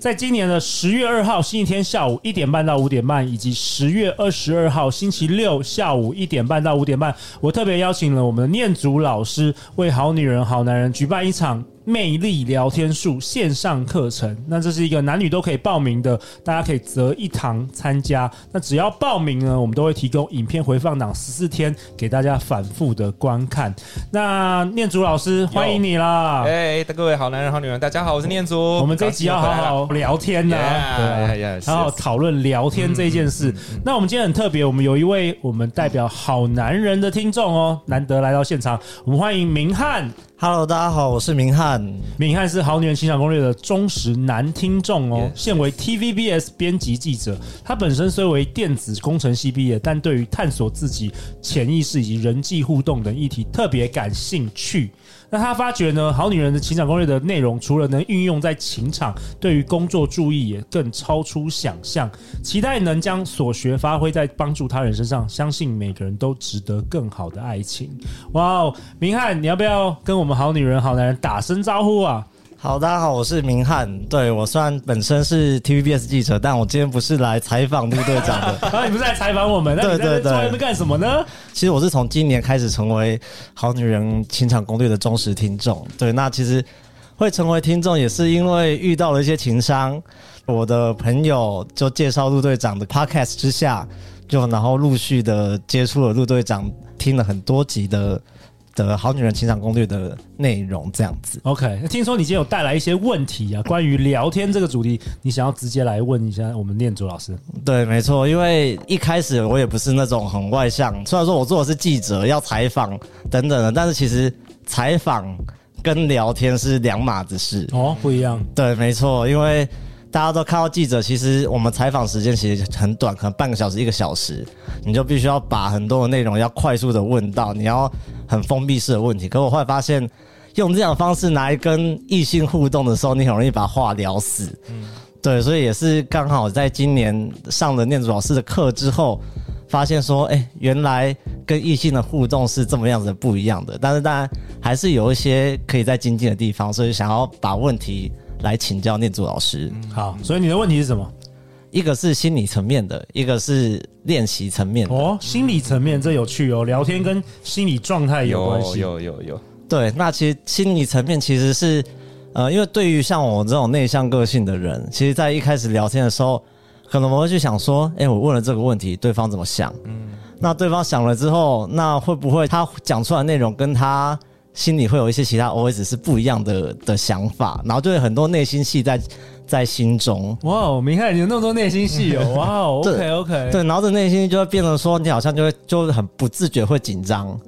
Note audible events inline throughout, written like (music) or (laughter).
在今年的十月二号星期天下午一点半到五点半，以及十月二十二号星期六下午一点半到五点半，我特别邀请了我们的念祖老师，为好女人、好男人举办一场。魅力聊天术线上课程，那这是一个男女都可以报名的，大家可以择一堂参加。那只要报名呢，我们都会提供影片回放档十四天给大家反复的观看。那念祖老师，欢迎你啦！哎，各位好男人、好女人，大家好，我是念祖。我们这一集要好好聊天呢，对，好好讨论聊天这件事。那我们今天很特别，我们有一位我们代表好男人的听众哦，难得来到现场，我们欢迎明翰。Hello，大家好，我是明翰。明翰是好女人情感攻略的忠实男听众哦，现为 TVBS 编辑记者。他本身虽为电子工程系毕业，但对于探索自己潜意识以及人际互动等议题特别感兴趣。那他发觉呢，好女人的情场攻略的内容，除了能运用在情场，对于工作注意也更超出想象。期待能将所学发挥在帮助他人身上，相信每个人都值得更好的爱情。哇哦，明翰，你要不要跟我们好女人、好男人打声招呼啊？好，大家好，我是明翰。对，我虽然本身是 TVBS 记者，但我今天不是来采访陆队长的。(laughs) 啊，你不是来采访我们？对对对，在外面干什么呢？其实我是从今年开始成为好女人情场攻略的忠实听众。对，那其实会成为听众也是因为遇到了一些情商，我的朋友就介绍陆队长的 Podcast 之下，就然后陆续的接触了陆队长，听了很多集的。的好女人情场攻略的内容这样子，OK。听说你今天有带来一些问题啊，(laughs) 关于聊天这个主题，你想要直接来问一下我们念祖老师？对，没错，因为一开始我也不是那种很外向，虽然说我做的是记者，要采访等等的，但是其实采访跟聊天是两码子事哦，不一样。对，没错，因为。大家都看到记者，其实我们采访时间其实很短，可能半个小时、一个小时，你就必须要把很多的内容要快速的问到，你要很封闭式的问题。可我后来发现，用这样的方式来跟异性互动的时候，你很容易把话聊死。嗯，对，所以也是刚好在今年上了念祖老师的课之后，发现说，哎，原来跟异性的互动是这么样子的不一样的。但是当然还是有一些可以再精进的地方，所以想要把问题。来请教念祖老师。好，所以你的问题是什么？一个是心理层面的，一个是练习层面的。哦，心理层面这有趣哦，聊天跟心理状态有关系。有有有有。对，那其实心理层面其实是，呃，因为对于像我这种内向个性的人，其实在一开始聊天的时候，可能我会去想说，哎，我问了这个问题，对方怎么想？嗯。那对方想了之后，那会不会他讲出来的内容跟他？心里会有一些其他 OS 是不一样的的想法，然后就有很多内心戏在在心中。哇，明翰，你有那么多内心戏哦！(laughs) 哇，OK OK，对，然后这内心就会变成说，你好像就会就很不自觉会紧张，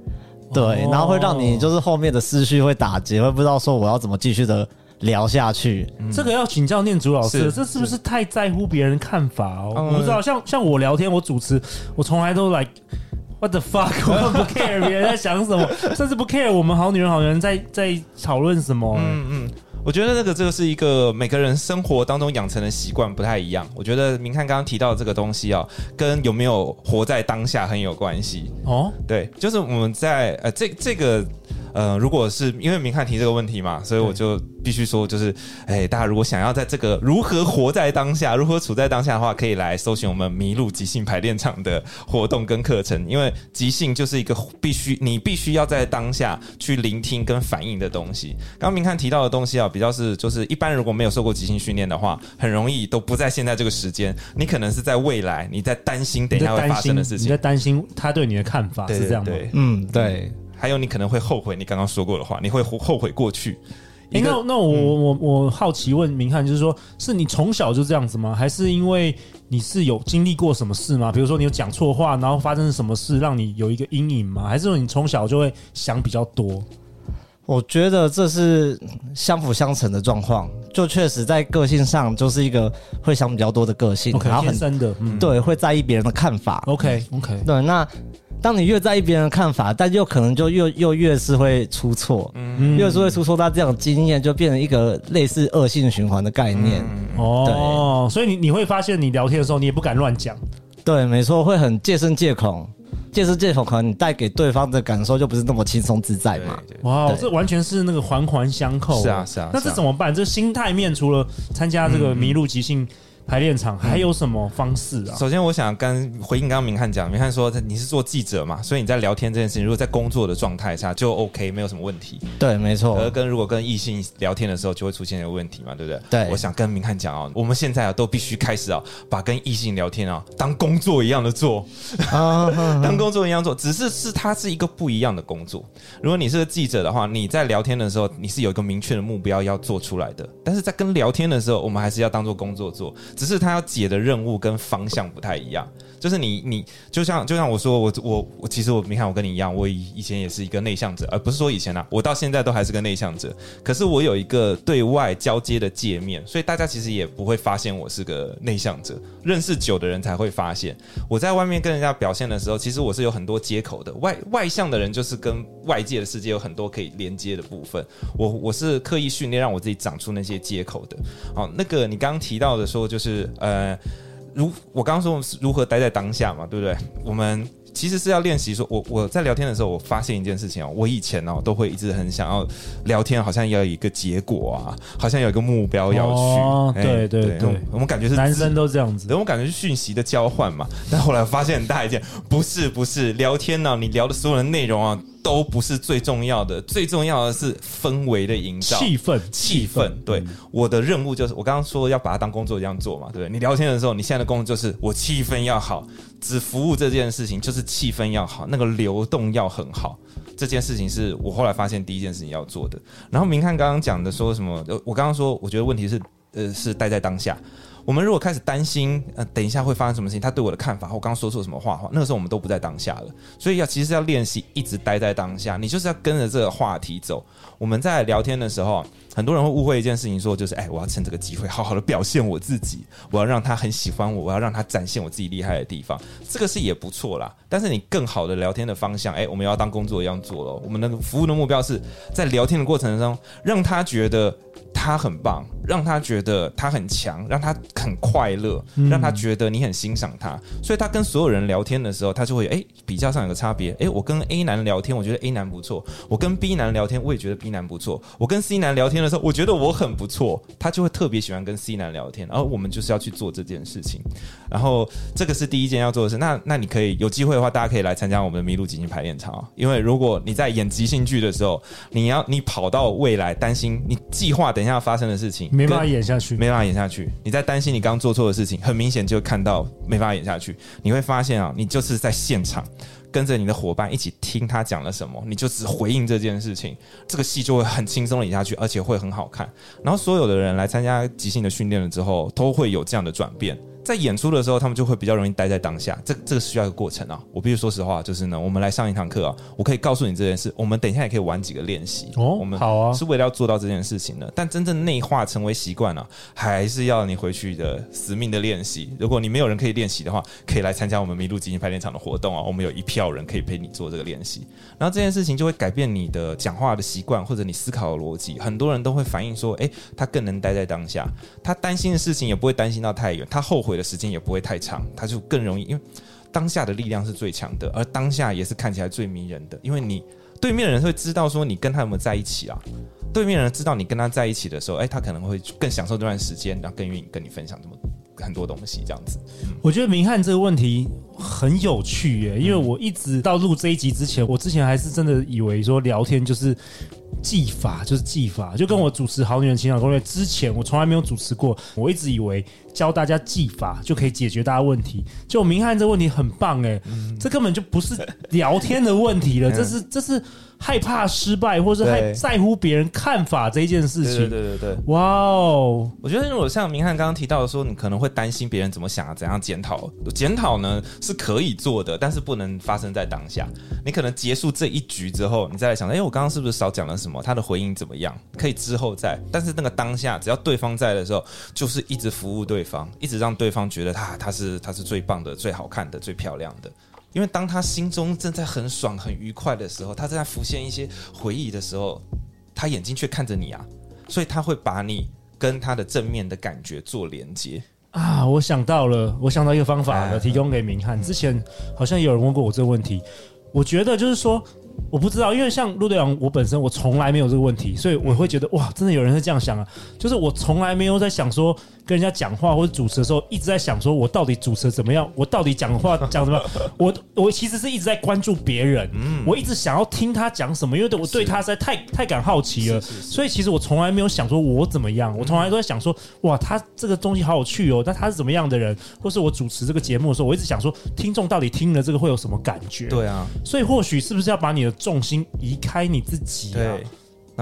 对，然后会让你就是后面的思绪会打结，会不知道说我要怎么继续的聊下去。这个要请教念祖老师，这是不是太在乎别人看法哦？我不知道，像像我聊天，我主持，我从来都来。What the fuck！(laughs) 我不 care 别人在想什么，甚至不 care 我们好女人、好人在在讨论什么。嗯嗯，我觉得这个这个是一个每个人生活当中养成的习惯不太一样。我觉得明翰刚刚提到的这个东西啊，跟有没有活在当下很有关系。哦，对，就是我们在呃这这个。呃，如果是因为明翰提这个问题嘛，所以我就必须说，就是，哎，大家如果想要在这个如何活在当下，如何处在当下的话，可以来搜寻我们麋鹿即兴排练场的活动跟课程。因为即兴就是一个必须你必须要在当下去聆听跟反应的东西。刚刚明翰提到的东西啊，比较是就是一般如果没有受过即兴训练的话，很容易都不在现在这个时间，你可能是在未来，你在担心等一下会发生的事情，你在担心他对你的看法是这样吗？对，嗯，对。还有，你可能会后悔你刚刚说过的话，你会后悔过去。欸、那那我我我好奇问明翰，就是说，是你从小就这样子吗？还是因为你是有经历过什么事吗？比如说你有讲错话，然后发生什么事让你有一个阴影吗？还是说你从小就会想比较多？我觉得这是相辅相成的状况。就确实在个性上就是一个会想比较多的个性，okay, 然后很真的，嗯、对，会在意别人的看法。OK OK，对，那当你越在意别人的看法，但又可能就又又越是会出错，嗯，越是会出错，他这样经验就变成一个类似恶性循环的概念。嗯、哦，所以你你会发现，你聊天的时候，你也不敢乱讲。对，没错，会很戒慎戒恐。借势借口，可能你带给对方的感受就不是那么轻松自在嘛。哇，这完全是那个环环相扣。是啊，是啊。那这怎么办？这心态面除了参加这个麋鹿即兴排练场还有什么方式啊？首先，我想跟回应刚刚明翰讲，明翰说你是做记者嘛，所以你在聊天这件事情，如果在工作的状态下就 OK，没有什么问题。对，没错。而跟如果跟异性聊天的时候，就会出现一个问题嘛，对不对？对。我想跟明翰讲啊，我们现在啊都必须开始啊，把跟异性聊天啊当工作一样的做，(laughs) 当工作一样做，只是是它是一个不一样的工作。如果你是个记者的话，你在聊天的时候，你是有一个明确的目标要做出来的，但是在跟聊天的时候，我们还是要当做工作做，只是他要解的任务跟方向不太一样，就是你你就像就像我说我我我其实我你看我跟你一样，我以以前也是一个内向者，而不是说以前啊，我到现在都还是个内向者。可是我有一个对外交接的界面，所以大家其实也不会发现我是个内向者。认识久的人才会发现，我在外面跟人家表现的时候，其实我是有很多接口的。外外向的人就是跟外界的世界有很多可以连接的部分。我我是刻意训练让我自己长出那些接口的。好，那个你刚刚提到的说就是呃。如我刚刚说是如何待在当下嘛，对不对？我们其实是要练习说，我我在聊天的时候，我发现一件事情哦，我以前哦都会一直很想要聊天，好像要有一个结果啊，好像有一个目标要去。哦，对对对，对，我们感觉是男生都这样子，我们感觉是讯息的交换嘛。但后来发现很大一件，不是不是聊天呢，啊，你聊的所有的内容啊。都不是最重要的，最重要的是氛围的营造，气氛，气氛。对，嗯、我的任务就是我刚刚说要把它当工作一样做嘛，对不对？你聊天的时候，你现在的工作就是我气氛要好，只服务这件事情，就是气氛要好，那个流动要很好。这件事情是我后来发现第一件事情要做的。然后明翰刚刚讲的说什么？我刚刚说，我觉得问题是，呃，是待在当下。我们如果开始担心，呃，等一下会发生什么事情，他对我的看法，我刚刚说错什么话话，那个时候我们都不在当下了。所以要其实要练习一直待在当下，你就是要跟着这个话题走。我们在聊天的时候，很多人会误会一件事情，说就是，哎，我要趁这个机会好好的表现我自己，我要让他很喜欢我，我要让他展现我自己厉害的地方，这个是也不错啦。但是你更好的聊天的方向，哎，我们要当工作一样做了。我们的服务的目标是在聊天的过程中，让他觉得。他很棒，让他觉得他很强，让他很快乐，让他觉得你很欣赏他，所以他跟所有人聊天的时候，他就会哎比较上有个差别，哎我跟 A 男聊天，我觉得 A 男不错，我跟 B 男聊天，我也觉得 B 男不错，我跟 C 男聊天的时候，我觉得我很不错，他就会特别喜欢跟 C 男聊天，然后我们就是要去做这件事情，然后这个是第一件要做的事，那那你可以有机会的话，大家可以来参加我们的麋鹿即兴排练场，因为如果你在演即兴剧的时候，你要你跑到未来担心你计划等一下。要发生的事情没办法演下去，没办法演下去。你在担心你刚做错的事情，很明显就看到没办法演下去。你会发现啊，你就是在现场跟着你的伙伴一起听他讲了什么，你就只回应这件事情，这个戏就会很轻松的演下去，而且会很好看。然后所有的人来参加即兴的训练了之后，都会有这样的转变。在演出的时候，他们就会比较容易待在当下。这这个需要一个过程啊。我必须说实话，就是呢，我们来上一堂课啊，我可以告诉你这件事。我们等一下也可以玩几个练习。哦，我们好啊，是为了要做到这件事情的。但真正内化成为习惯了，还是要你回去的死命的练习。如果你没有人可以练习的话，可以来参加我们麋鹿基金排练场的活动啊。我们有一票人可以陪你做这个练习。然后这件事情就会改变你的讲话的习惯，或者你思考的逻辑。很多人都会反映说，诶，他更能待在当下，他担心的事情也不会担心到太远，他后悔的时间也不会太。长，他就更容易，因为当下的力量是最强的，而当下也是看起来最迷人的。因为你对面的人会知道说你跟他有没有在一起啊？对面的人知道你跟他在一起的时候，哎，他可能会更享受这段时间，然后更愿意跟你分享这么很多东西，这样子。我觉得明翰这个问题很有趣耶，因为我一直到录这一集之前，我之前还是真的以为说聊天就是。技法就是技法，就跟我主持《好女人情场攻略》之前，我从来没有主持过。我一直以为教大家技法就可以解决大家问题。就明翰这个问题很棒哎，这根本就不是聊天的问题了，这是这是害怕失败，或是害在乎别人看法这一件事情。对对对对，哇哦！我觉得如果像明翰刚刚提到的说，你可能会担心别人怎么想啊，怎样检讨？检讨呢是可以做的，但是不能发生在当下。你可能结束这一局之后，你再来想，哎，我刚刚是不是少讲了什么？他的回应怎么样？可以之后再。但是那个当下，只要对方在的时候，就是一直服务对方，一直让对方觉得他他是他是最棒的、最好看的、最漂亮的。因为当他心中正在很爽、很愉快的时候，他正在浮现一些回忆的时候，他眼睛却看着你啊，所以他会把你跟他的正面的感觉做连接啊。我想到了，我想到一个方法了，提供给明翰。之前好像有人问过我这个问题，我觉得就是说。我不知道，因为像陆队长，我本身我从来没有这个问题，所以我会觉得哇，真的有人是这样想啊。就是我从来没有在想说跟人家讲话或者主持的时候，一直在想说我到底主持怎么样，我到底讲话讲什么。我我其实是一直在关注别人，我一直想要听他讲什么，因为我对他实在太太感好奇了。所以其实我从来没有想说我怎么样，我从来都在想说哇，他这个东西好有趣哦，但他是怎么样的人，或是我主持这个节目的时候，我一直想说听众到底听了这个会有什么感觉？对啊，所以或许是不是要把你的重心移开你自己啊？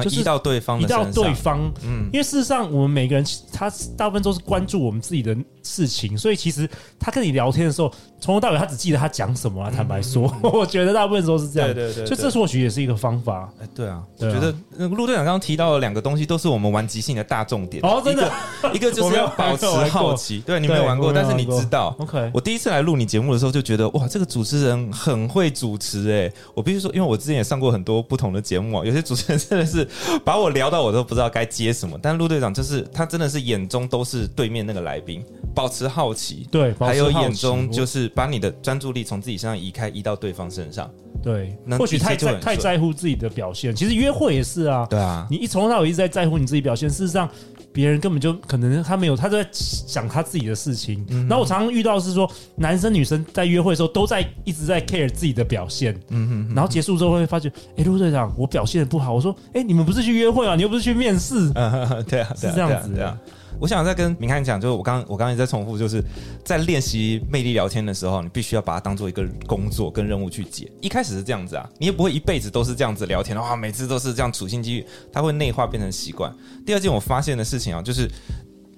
就是移到对方，移到对方。嗯，因为事实上，我们每个人他大部分都是关注我们自己的事情，所以其实他跟你聊天的时候，从头到尾他只记得他讲什么啊。坦白说，(laughs) 我觉得大部分时候是这样。对对对，所以这或许也是一个方法。哎，对啊，我觉得那个陆队长刚刚提到的两个东西，都是我们玩即兴的大重点。哦，真的，一个 (laughs) 就是要保持好奇。对，你没有玩过，但是你知道。OK，我第一次来录你节目的时候，就觉得哇，这个主持人很会主持哎。我必须说，因为我之前也上过很多不同的节目啊，有些主持人真的是把我聊到我都不知道该接什么。但陆队长就是他真的是眼中都是对面那个来宾，保持好奇。对，还有眼中就是把你的专注力从自己身上移开，移到对方身上。对，或许太在太在乎自己的表现。其实约会也是啊。对啊，你一从头到尾一直在在乎你自己表现，事实上别人根本就可能他没有，他都在想他自己的事情。嗯、然后我常常遇到是说，男生女生在约会的时候都在一直在 care 自己的表现。嗯哼。然后结束之后会发觉，哎，陆队长，我表现的不好。我说，哎，你们不是去约会啊？你又不是去面试。(laughs) 嗯，对啊，是这样子的。我想再跟明翰讲，就是我刚我刚才在重复，就是在练习魅力聊天的时候，你必须要把它当做一个工作跟任务去解。一开始是这样子啊，你也不会一辈子都是这样子聊天的话，每次都是这样处心积虑，它会内化变成习惯。第二件我发现的事情啊，就是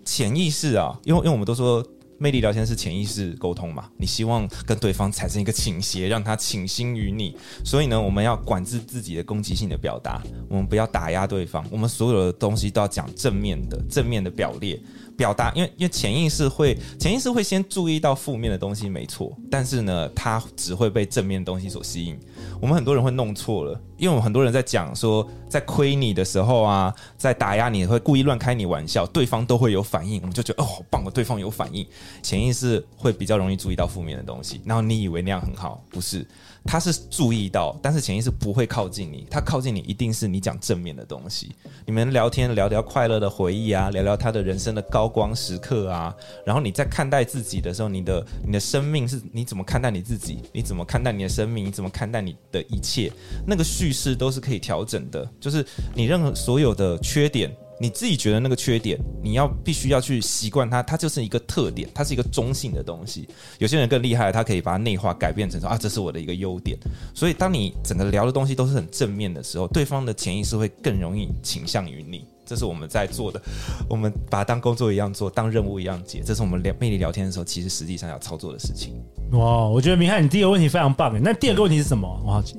潜意识啊，因为因为我们都说。魅力聊天是潜意识沟通嘛？你希望跟对方产生一个倾斜，让他倾心于你。所以呢，我们要管制自己的攻击性的表达，我们不要打压对方。我们所有的东西都要讲正面的，正面的表列。表达，因为因为潜意识会潜意识会先注意到负面的东西，没错，但是呢，它只会被正面的东西所吸引。我们很多人会弄错了，因为我们很多人在讲说，在亏你的时候啊，在打压你，会故意乱开你玩笑，对方都会有反应，我们就觉得哦，好棒哦，对方有反应。潜意识会比较容易注意到负面的东西，然后你以为那样很好，不是。他是注意到，但是潜意识不会靠近你。他靠近你，一定是你讲正面的东西。你们聊天聊聊快乐的回忆啊，聊聊他的人生的高光时刻啊。然后你在看待自己的时候，你的你的生命是你怎么看待你自己？你怎么看待你的生命？你怎么看待你的一切？那个叙事都是可以调整的。就是你任何所有的缺点。你自己觉得那个缺点，你要必须要去习惯它，它就是一个特点，它是一个中性的东西。有些人更厉害，他可以把它内化，改变成说啊，这是我的一个优点。所以，当你整个聊的东西都是很正面的时候，对方的潜意识会更容易倾向于你。这是我们在做的，我们把它当工作一样做，当任务一样解。这是我们聊魅力聊天的时候，其实实际上要操作的事情。哇，我觉得明翰，你第一个问题非常棒诶。那第二个问题是什么？我好奇。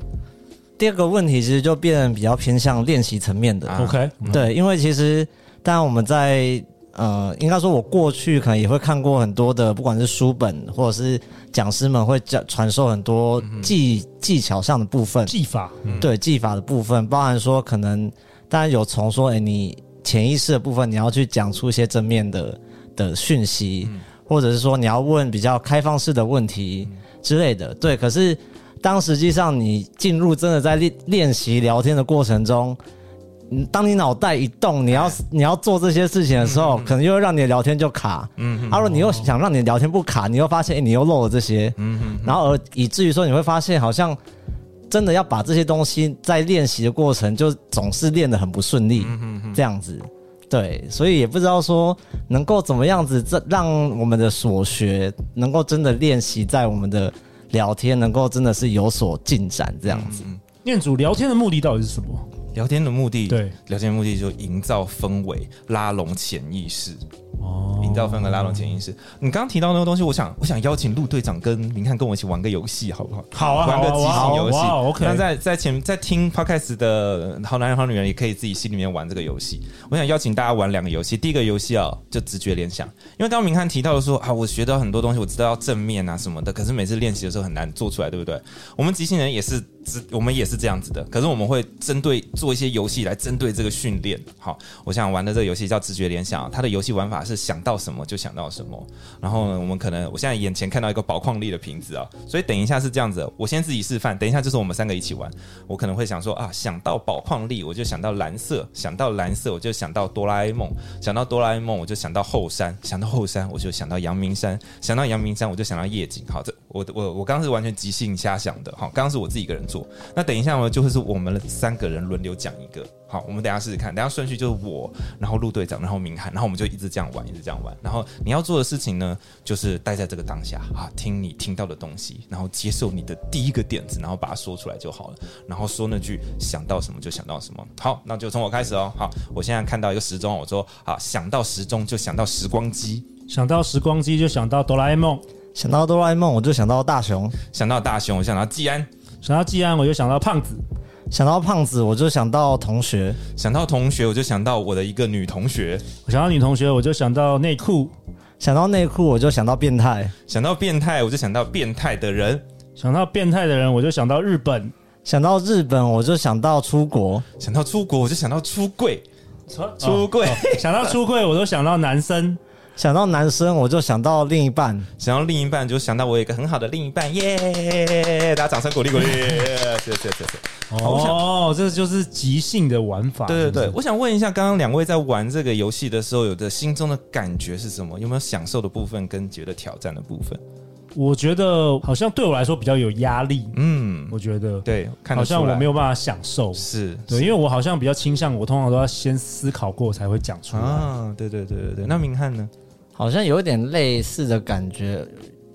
第二个问题其实就变得比较偏向练习层面的。OK，对，因为其实当然我们在呃，应该说我过去可能也会看过很多的，不管是书本或者是讲师们会讲传授很多技技巧上的部分，技法，对技法的部分，包含说可能当然有从说，哎，你潜意识的部分你要去讲出一些正面的的讯息，或者是说你要问比较开放式的问题之类的，对，可是。当实际上你进入真的在练练习聊天的过程中，嗯，当你脑袋一动，你要你要做这些事情的时候，可能又会让你的聊天就卡。嗯，而你又想让你的聊天不卡，你又发现，哎，你又漏了这些。嗯，然后而以至于说，你会发现好像真的要把这些东西在练习的过程，就总是练得很不顺利。嗯，这样子，对，所以也不知道说能够怎么样子，这让我们的所学能够真的练习在我们的。聊天能够真的是有所进展这样子，念祖聊天的目的到底是什么？聊天的目的，对，聊天的目的就营造氛围，拉拢潜意识。哦，营造氛围，拉拢潜意识。你刚刚提到那个东西，我想，我想邀请陆队长跟明翰跟我一起玩个游戏，好不好？好啊，玩个即兴游戏。那在在前在听 Podcast 的好男人好女人，也可以自己心里面玩这个游戏。我想邀请大家玩两个游戏。第一个游戏啊，就直觉联想。因为刚刚明翰提到的说啊，我学到很多东西，我知道要正面啊什么的，可是每次练习的时候很难做出来，对不对？我们即兴人也是。我们也是这样子的，可是我们会针对做一些游戏来针对这个训练。好，我想玩的这个游戏叫直觉联想，它的游戏玩法是想到什么就想到什么。然后呢，我们可能我现在眼前看到一个宝矿力的瓶子啊，所以等一下是这样子，我先自己示范，等一下就是我们三个一起玩。我可能会想说啊，想到宝矿力我就想到蓝色，想到蓝色我就想到哆啦 A 梦，想到哆啦 A 梦我就想到后山，想到后山我就想到阳明山，想到阳明山我就想到夜景。好，这我我我刚刚是完全即兴瞎想的。好，刚刚是我自己一个人做。那等一下呢，就会是我们三个人轮流讲一个。好，我们等下试试看。等下顺序就是我，然后陆队长，然后明翰，然后我们就一直这样玩，一直这样玩。然后你要做的事情呢，就是待在这个当下啊，听你听到的东西，然后接受你的第一个点子，然后把它说出来就好了。然后说那句想到什么就想到什么。好，那就从我开始哦。好，我现在看到一个时钟，我说好，想到时钟就想到时光机，想到时光机就想到哆啦 A 梦，想到哆啦 A 梦我就想到大雄，想到大雄我就想到季安。想到季安，我就想到胖子；想到胖子，我就想到同学；想到同学，我就想到我的一个女同学；我想到女同学，我就想到内裤；想到内裤，我就想到变态；想到变态，我就想到变态的人；想到变态的人，我就想到日本；想到日本，我就想到出国；想到出国，我就想到出柜；出出柜，想到出柜，我都想到男生。想到男生，我就想到另一半；想到另一半，就想到我有一个很好的另一半。耶！大家掌声鼓励鼓励。(laughs) 谢谢谢谢。哦，这就是即兴的玩法。对对对，我想问一下，刚刚两位在玩这个游戏的时候，有的心中的感觉是什么？有没有享受的部分跟觉得挑战的部分？我觉得好像对我来说比较有压力。嗯，我觉得对，好像我没有办法享受。是对，因为我好像比较倾向，我通常都要先思考过才会讲出来。啊，对对对对对。那明翰呢？好像有点类似的感觉，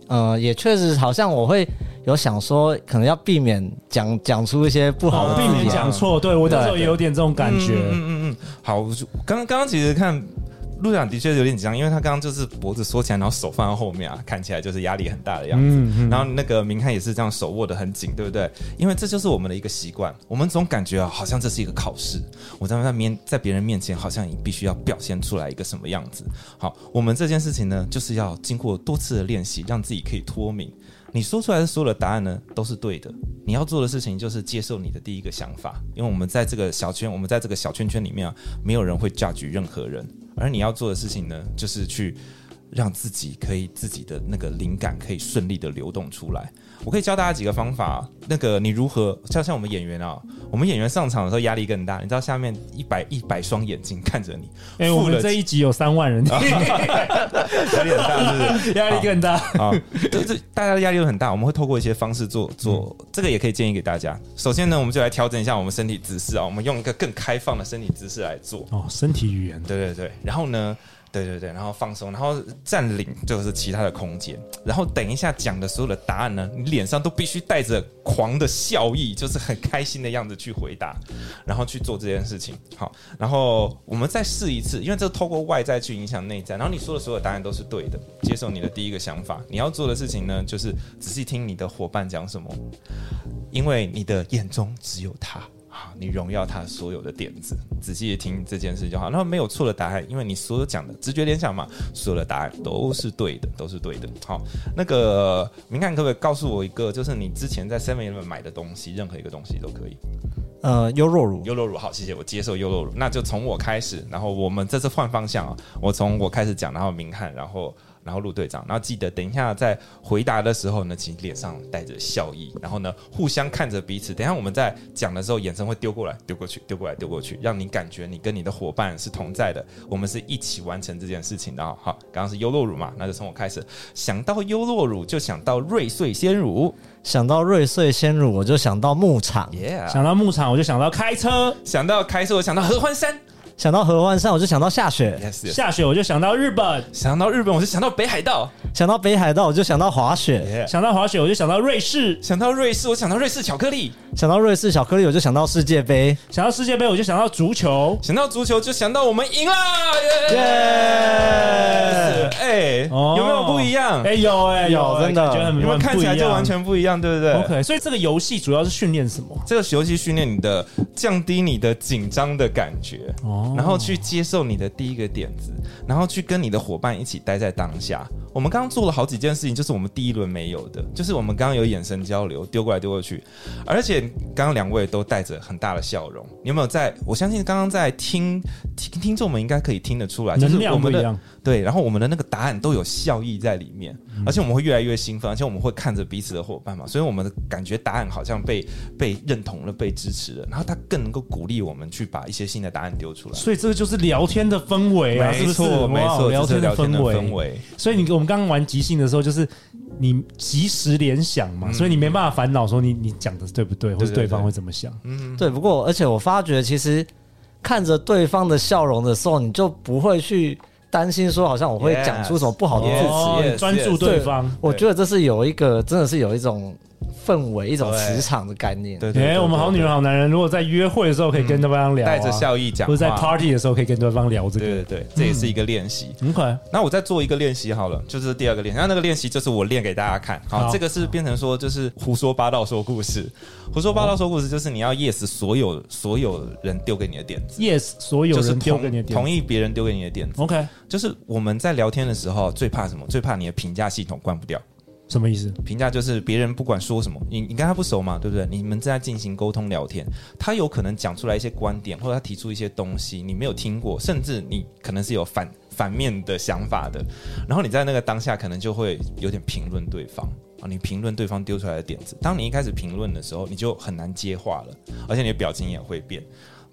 呃，也确实好像我会有想说，可能要避免讲讲出一些不好的，避免讲错。对，我那时候也有点这种感觉。嗯嗯嗯，好，刚刚刚其实看。陆长的确有点紧张，因为他刚刚就是脖子缩起来，然后手放在后面啊，看起来就是压力很大的样子。嗯嗯、然后那个明翰也是这样，手握得很紧，对不对？因为这就是我们的一个习惯，我们总感觉啊，好像这是一个考试，我在外面在别人面前，好像你必须要表现出来一个什么样子。好，我们这件事情呢，就是要经过多次的练习，让自己可以脱敏。你说出来的所有的答案呢，都是对的。你要做的事情就是接受你的第一个想法，因为我们在这个小圈，我们在这个小圈圈里面啊，没有人会 judge 任何人。而你要做的事情呢，就是去让自己可以自己的那个灵感可以顺利的流动出来。我可以教大家几个方法。那个你如何像像我们演员啊，我们演员上场的时候压力更大。你知道下面一百 (laughs) 一百双眼睛看着你。哎、欸，我们这一集有三万人，(laughs) 压力很大，是不是？压力更大啊！就是大家的压力都很大。我们会透过一些方式做做，嗯、这个也可以建议给大家。首先呢，我们就来调整一下我们身体姿势啊。我们用一个更开放的身体姿势来做。哦，身体语言。对对对。然后呢？对对对，然后放松，然后占领就是其他的空间，然后等一下讲的所有的答案呢，你脸上都必须带着狂的笑意，就是很开心的样子去回答，然后去做这件事情。好，然后我们再试一次，因为这透过外在去影响内在，然后你说的所有答案都是对的，接受你的第一个想法。你要做的事情呢，就是仔细听你的伙伴讲什么，因为你的眼中只有他。好，你荣耀他所有的点子，仔细听这件事就好。那没有错的答案，因为你所有讲的直觉联想嘛，所有的答案都是对的，都是对的。好，那个明翰可不可以告诉我一个，就是你之前在 Seven Eleven 买的东西，任何一个东西都可以。呃，优酪乳，优酪乳，好，谢谢，我接受优酪乳。那就从我开始，然后我们这次换方向啊，我从我开始讲，然后明翰，然后。然后陆队长，然后记得等一下在回答的时候呢，请脸上带着笑意，然后呢互相看着彼此。等一下我们在讲的时候，眼神会丢过来、丢过去、丢过来、丢过去，让你感觉你跟你的伙伴是同在的，我们是一起完成这件事情的。好，刚刚是优酪乳嘛，那就从我开始。想到优酪乳，就想到瑞穗鲜乳；想到瑞穗鲜乳，我就想到牧场。Yeah，想到牧场，我就想到开车；想到开车，我想到合欢山。想到合欢山，我就想到下雪。；yes, yes 下雪，我就想到日本；想到日本，我就想到北海道；想到北海道，我就想到滑雪；想到滑雪，我就想到瑞士；想到瑞士，我想到瑞士巧克力；想到瑞士巧克力，我就想到世界杯；想到世界杯，我就想到足球；想到足球，就想到我们赢了！耶！哎，有没有不一样？哎，有哎，有，真的，觉得很你们看起来就完全不一样，对不对？OK，所以这个游戏主要是训练什么？这个游戏训练你的降低你的紧张的感觉，哦，然后去接受你的第一个点子，然后去跟你的伙伴一起待在当下。我们刚刚做了好几件事情，就是我们第一轮没有的，就是我们刚刚有眼神交流，丢过来丢过去，而且刚刚两位都带着很大的笑容。你有没有在？我相信刚刚在听听听众们应该可以听得出来，就是我们的对，然后我们的那个答案都有笑意在里面，而且我们会越来越兴奋，而且我们会看着彼此的伙伴嘛，所以我们的感觉答案好像被被认同了，被支持了，然后他更能够鼓励我们去把一些新的答案丢出来。所以这个就是聊天的氛围啊，没错，没错，聊天的氛围。所以你我们刚刚玩即兴的时候，就是你及时联想嘛，所以你没办法烦恼说你你讲的对不对，或者对方会怎么想。嗯，对。不过而且我发觉，其实看着对方的笑容的时候，你就不会去。担心说好像我会讲出什么不好的字词，专注对方。我觉得这是有一个，真的是有一种。氛围一种磁场的概念。对，哎，我们好女人好男人，如果在约会的时候可以跟对方聊，带着笑意讲，或者在 party 的时候可以跟对方聊这个。对对对，这也是一个练习。OK，。那我再做一个练习好了，就是第二个练习。那那个练习就是我练给大家看。好，这个是变成说就是胡说八道说故事。胡说八道说故事就是你要 yes 所有所有人丢给你的点子。yes 所有人丢给你的点子。同意别人丢给你的点子。OK。就是我们在聊天的时候最怕什么？最怕你的评价系统关不掉。什么意思？评价就是别人不管说什么，你你跟他不熟嘛，对不对？你们正在进行沟通聊天，他有可能讲出来一些观点，或者他提出一些东西，你没有听过，甚至你可能是有反反面的想法的，然后你在那个当下可能就会有点评论对方啊，你评论对方丢出来的点子。当你一开始评论的时候，你就很难接话了，而且你的表情也会变。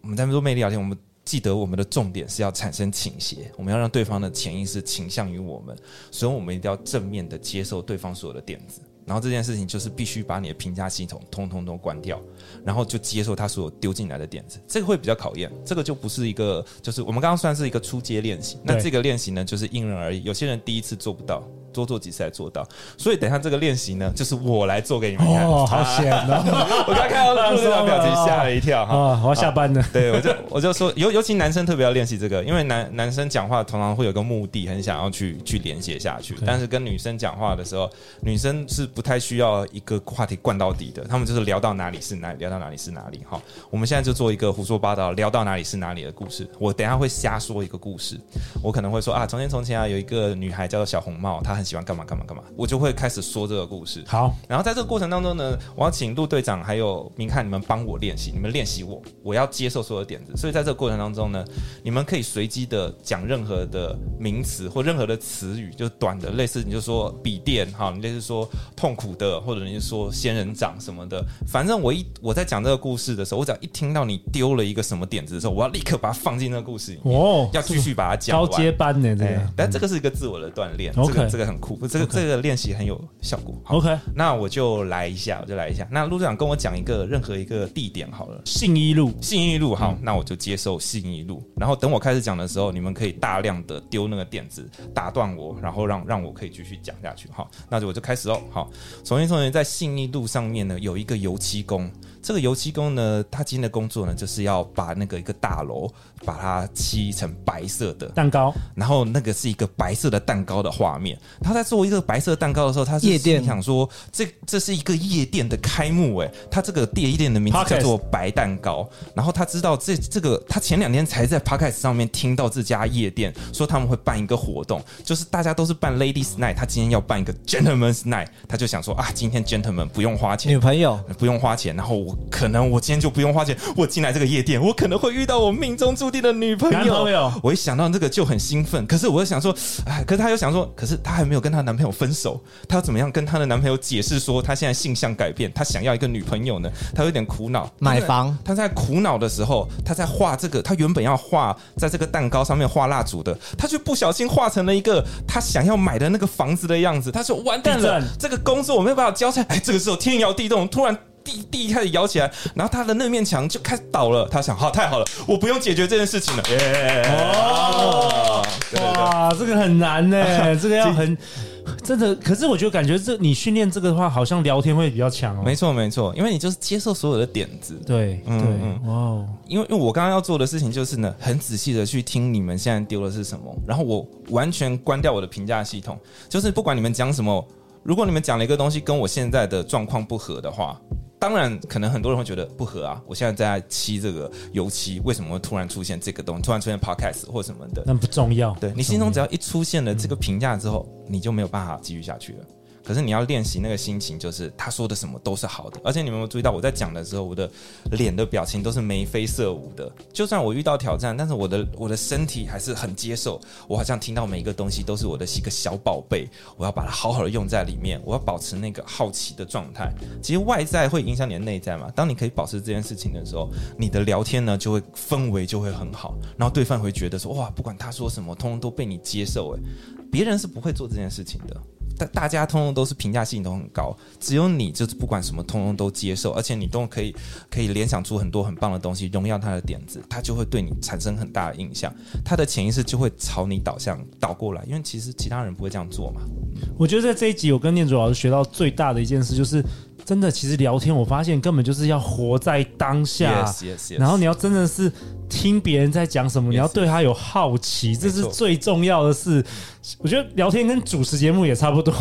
我们在做魅力聊天，我们。记得我们的重点是要产生倾斜，我们要让对方的潜意识倾向于我们，所以我们一定要正面的接受对方所有的点子。然后这件事情就是必须把你的评价系统通通都关掉，然后就接受他所有丢进来的点子。这个会比较考验，这个就不是一个，就是我们刚刚算是一个初阶练习。那这个练习呢，就是因人而异，有些人第一次做不到。多做几次才做到，所以等一下这个练习呢，就是我来做给你们看。哦，好险哦！(laughs) 我刚刚看到陆队长表情吓了一跳哈。哦，我要下班了。(laughs) 对，我就我就说，尤尤其男生特别要练习这个，因为男男生讲话通常会有个目的，很想要去去连接下去。但是跟女生讲话的时候，女生是不太需要一个话题灌到底的，他们就是聊到哪里是哪里，聊到哪里是哪里。哈，我们现在就做一个胡说八道，聊到哪里是哪里的故事。我等一下会瞎说一个故事，我可能会说啊，从前从前啊，有一个女孩叫做小红帽，她很喜欢干嘛干嘛干嘛。我就会开始说这个故事。好，然后在这个过程当中呢，我要请陆队长还有明翰你们帮我练习，你们练习我，我要接受所有的点子。所以在这个过程当中呢，你们可以随机的讲任何的名词或任何的词语，就短的，类似你就说笔电，哈，你类似说痛苦的，或者你就说仙人掌什么的。反正我一我在讲这个故事的时候，我只要一听到你丢了一个什么点子的时候，我要立刻把它放进那个故事里面，哦，要继续把它讲高阶班的这个，但这个是一个自我的锻炼，这个这个很酷，这个这个。练习很有效果。OK，那我就来一下，我就来一下。那陆队长跟我讲一个任何一个地点好了。信义路，信义路，好，嗯、那我就接受信义路。然后等我开始讲的时候，你们可以大量的丢那个点子，打断我，然后让让我可以继续讲下去。好，那就我就开始哦。好，首先，首先在信义路上面呢，有一个油漆工。这个油漆工呢，他今天的工作呢，就是要把那个一个大楼把它漆成白色的蛋糕，然后那个是一个白色的蛋糕的画面。他在做一个白色蛋糕的时候，他是夜店想说，这这是一个夜店的开幕，哎，他这个夜店的名字叫做白蛋糕。然后他知道这这个，他前两天才在 Podcast 上面听到这家夜店说他们会办一个活动，就是大家都是办 Ladies Night，他今天要办一个 Gentlemen's Night，他就想说啊，今天 Gentlemen 不用花钱，女朋友不用花钱，然后我。可能我今天就不用花钱，我进来这个夜店，我可能会遇到我命中注定的女朋友。男朋友，我一想到这个就很兴奋。可是我又想说，哎，可是她又想说，可是她还没有跟她男朋友分手，她要怎么样跟她的男朋友解释说她现在性向改变，她想要一个女朋友呢？她有点苦恼。买房，她在苦恼的时候，她在画这个，她原本要画在这个蛋糕上面画蜡烛的，她却不小心画成了一个她想要买的那个房子的样子。她说完蛋了，这个工作我没有办法交差。哎，这个时候天摇地动，突然。地地开始摇起来，然后他的那面墙就开始倒了。他想，好，太好了，我不用解决这件事情了。耶！哦，哇，这个很难呢，这个要 (laughs) 很。真的，可是我觉得感觉这你训练这个的话，好像聊天会比较强哦。没错，没错，因为你就是接受所有的点子。对，嗯，对，哇哦，因为因为我刚刚要做的事情就是呢，很仔细的去听你们现在丢的是什么，然后我完全关掉我的评价系统，就是不管你们讲什么，如果你们讲了一个东西跟我现在的状况不合的话。当然，可能很多人会觉得不合啊！我现在在漆这个油漆，为什么会突然出现这个东西？突然出现 podcast 或什么的？那不重要。对，你心中只要一出现了这个评价之后，嗯、你就没有办法继续下去了。可是你要练习那个心情，就是他说的什么都是好的。而且你们有没有注意到，我在讲的时候，我的脸的表情都是眉飞色舞的。就算我遇到挑战，但是我的我的身体还是很接受。我好像听到每一个东西都是我的一个小宝贝，我要把它好好的用在里面。我要保持那个好奇的状态。其实外在会影响你的内在嘛。当你可以保持这件事情的时候，你的聊天呢就会氛围就会很好，然后对方会觉得说哇，不管他说什么，通通都被你接受。诶，别人是不会做这件事情的。大大家通通都是评价性都很高，只有你就是不管什么通通都接受，而且你都可以可以联想出很多很棒的东西，荣耀他的点子，他就会对你产生很大的印象，他的潜意识就会朝你导向倒过来，因为其实其他人不会这样做嘛。我觉得在这一集，我跟念祖老师学到最大的一件事就是。真的，其实聊天，我发现根本就是要活在当下，yes, yes, yes. 然后你要真的是听别人在讲什么你要对他有好奇这是最重要的事。我觉得聊天跟主持节目也差不多。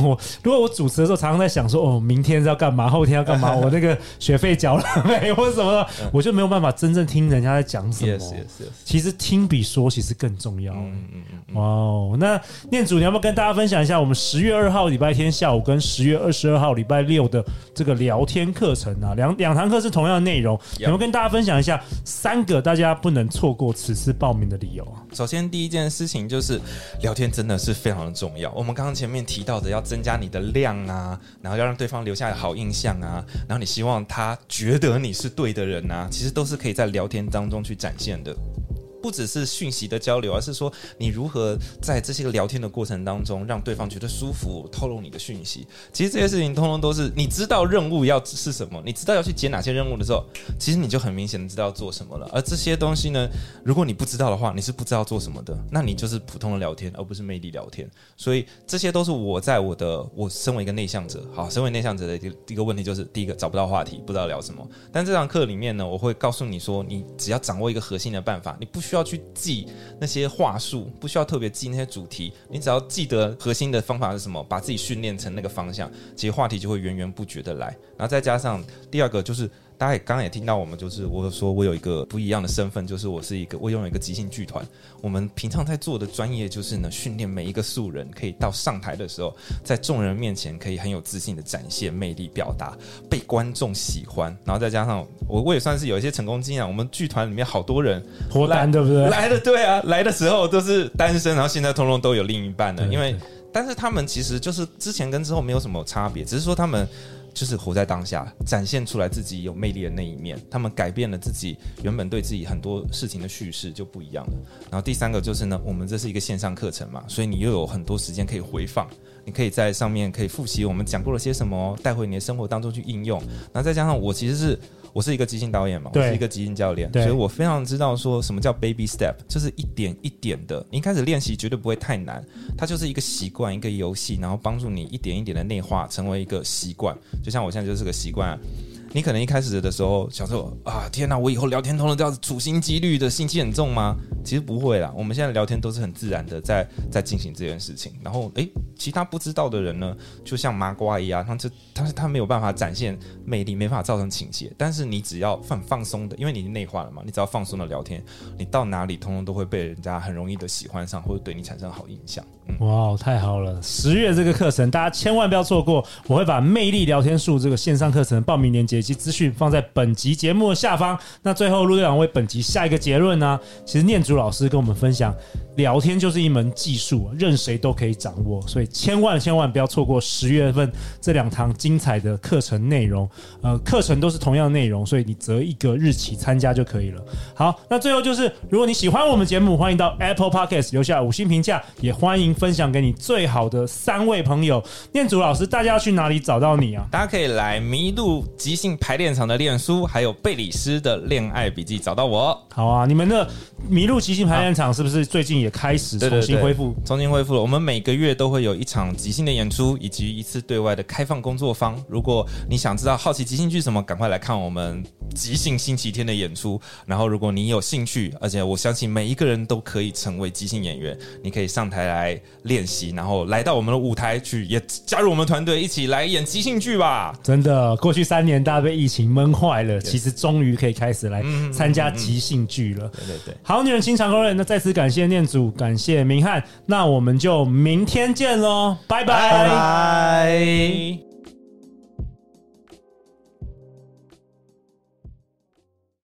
如果我主持的时候常常在想说，哦，明天要干嘛，后天要干嘛，(laughs) 我那个学费交了 (laughs) 没，或者什么的，我就没有办法真正听人家在讲什么。Yes, yes, yes. 其实听比说其实更重要。嗯嗯嗯。哇哦，那念祖，你要不要跟大家分享一下我们十月二号礼拜天下午跟十月二十二号礼拜六的这个？聊天课程啊，两两堂课是同样的内容，有没有跟大家分享一下三个大家不能错过此次报名的理由啊？首先，第一件事情就是聊天真的是非常的重要。我们刚刚前面提到的，要增加你的量啊，然后要让对方留下好印象啊，然后你希望他觉得你是对的人啊，其实都是可以在聊天当中去展现的。不只是讯息的交流，而是说你如何在这些个聊天的过程当中，让对方觉得舒服，透露你的讯息。其实这些事情通通都是你知道任务要是什么，你知道要去接哪些任务的时候，其实你就很明显的知道做什么了。而这些东西呢，如果你不知道的话，你是不知道做什么的，那你就是普通的聊天，而不是魅力聊天。所以这些都是我在我的我身为一个内向者，好，身为内向者的一个一个问题就是，第一个找不到话题，不知道聊什么。但这堂课里面呢，我会告诉你说，你只要掌握一个核心的办法，你不需。需要去记那些话术，不需要特别记那些主题，你只要记得核心的方法是什么，把自己训练成那个方向，其实话题就会源源不绝的来。然后再加上第二个就是。大家也刚刚也听到，我们就是我说我有一个不一样的身份，就是我是一个我拥有一个即兴剧团。我们平常在做的专业就是呢，训练每一个素人可以到上台的时候，在众人面前可以很有自信的展现魅力表达，被观众喜欢。然后再加上我我也算是有一些成功经验。我们剧团里面好多人脱单，对不对？来的对啊，来的时候都是单身，然后现在通通都有另一半了。因为但是他们其实就是之前跟之后没有什么差别，只是说他们。就是活在当下，展现出来自己有魅力的那一面。他们改变了自己原本对自己很多事情的叙事就不一样了。然后第三个就是呢，我们这是一个线上课程嘛，所以你又有很多时间可以回放，你可以在上面可以复习我们讲过了些什么，带回你的生活当中去应用。那再加上我其实是。我是一个即兴导演嘛，我是一个即兴教练，所以我非常知道说什么叫 baby step，就是一点一点的。你一开始练习绝对不会太难，它就是一个习惯，一个游戏，然后帮助你一点一点的内化，成为一个习惯。就像我现在就是个习惯。你可能一开始的时候想说啊，天哪，我以后聊天通常都要处心积虑的，心机很重吗？其实不会啦，我们现在聊天都是很自然的在在进行这件事情。然后，诶，其他不知道的人呢，就像麻瓜一样，他就他他没有办法展现魅力，没办法造成倾斜。但是你只要放放松的，因为你内化了嘛，你只要放松的聊天，你到哪里通通都会被人家很容易的喜欢上，或者对你产生好印象。嗯、哇，太好了！十月这个课程大家千万不要错过，我会把魅力聊天术这个线上课程报名链接。及资讯放在本集节目的下方。那最后，陆队长为本集下一个结论呢、其实念祖老师跟我们分享，聊天就是一门技术，任谁都可以掌握，所以千万千万不要错过十月份这两堂精彩的课程内容。呃，课程都是同样内容，所以你择一个日期参加就可以了。好，那最后就是，如果你喜欢我们节目，欢迎到 Apple Podcast 留下五星评价，也欢迎分享给你最好的三位朋友。念祖老师，大家要去哪里找到你啊？大家可以来迷路即兴性排练场的练书，还有贝里斯的恋爱笔记找到我。好啊，你们的麋鹿即兴排练场是不是最近也开始重新恢复？重新恢复了。我们每个月都会有一场即兴的演出，以及一次对外的开放工作坊。如果你想知道好奇即兴剧什么，赶快来看我们即兴星期天的演出。然后，如果你有兴趣，而且我相信每一个人都可以成为即兴演员，你可以上台来练习，然后来到我们的舞台去，也加入我们团队一起来演即兴剧吧。真的，过去三年大家被疫情闷坏了，其实终于可以开始来参加即兴剧了。对对对，好女人情场攻略，那再次感谢念祖，感谢明翰，那我们就明天见喽，拜拜。拜拜。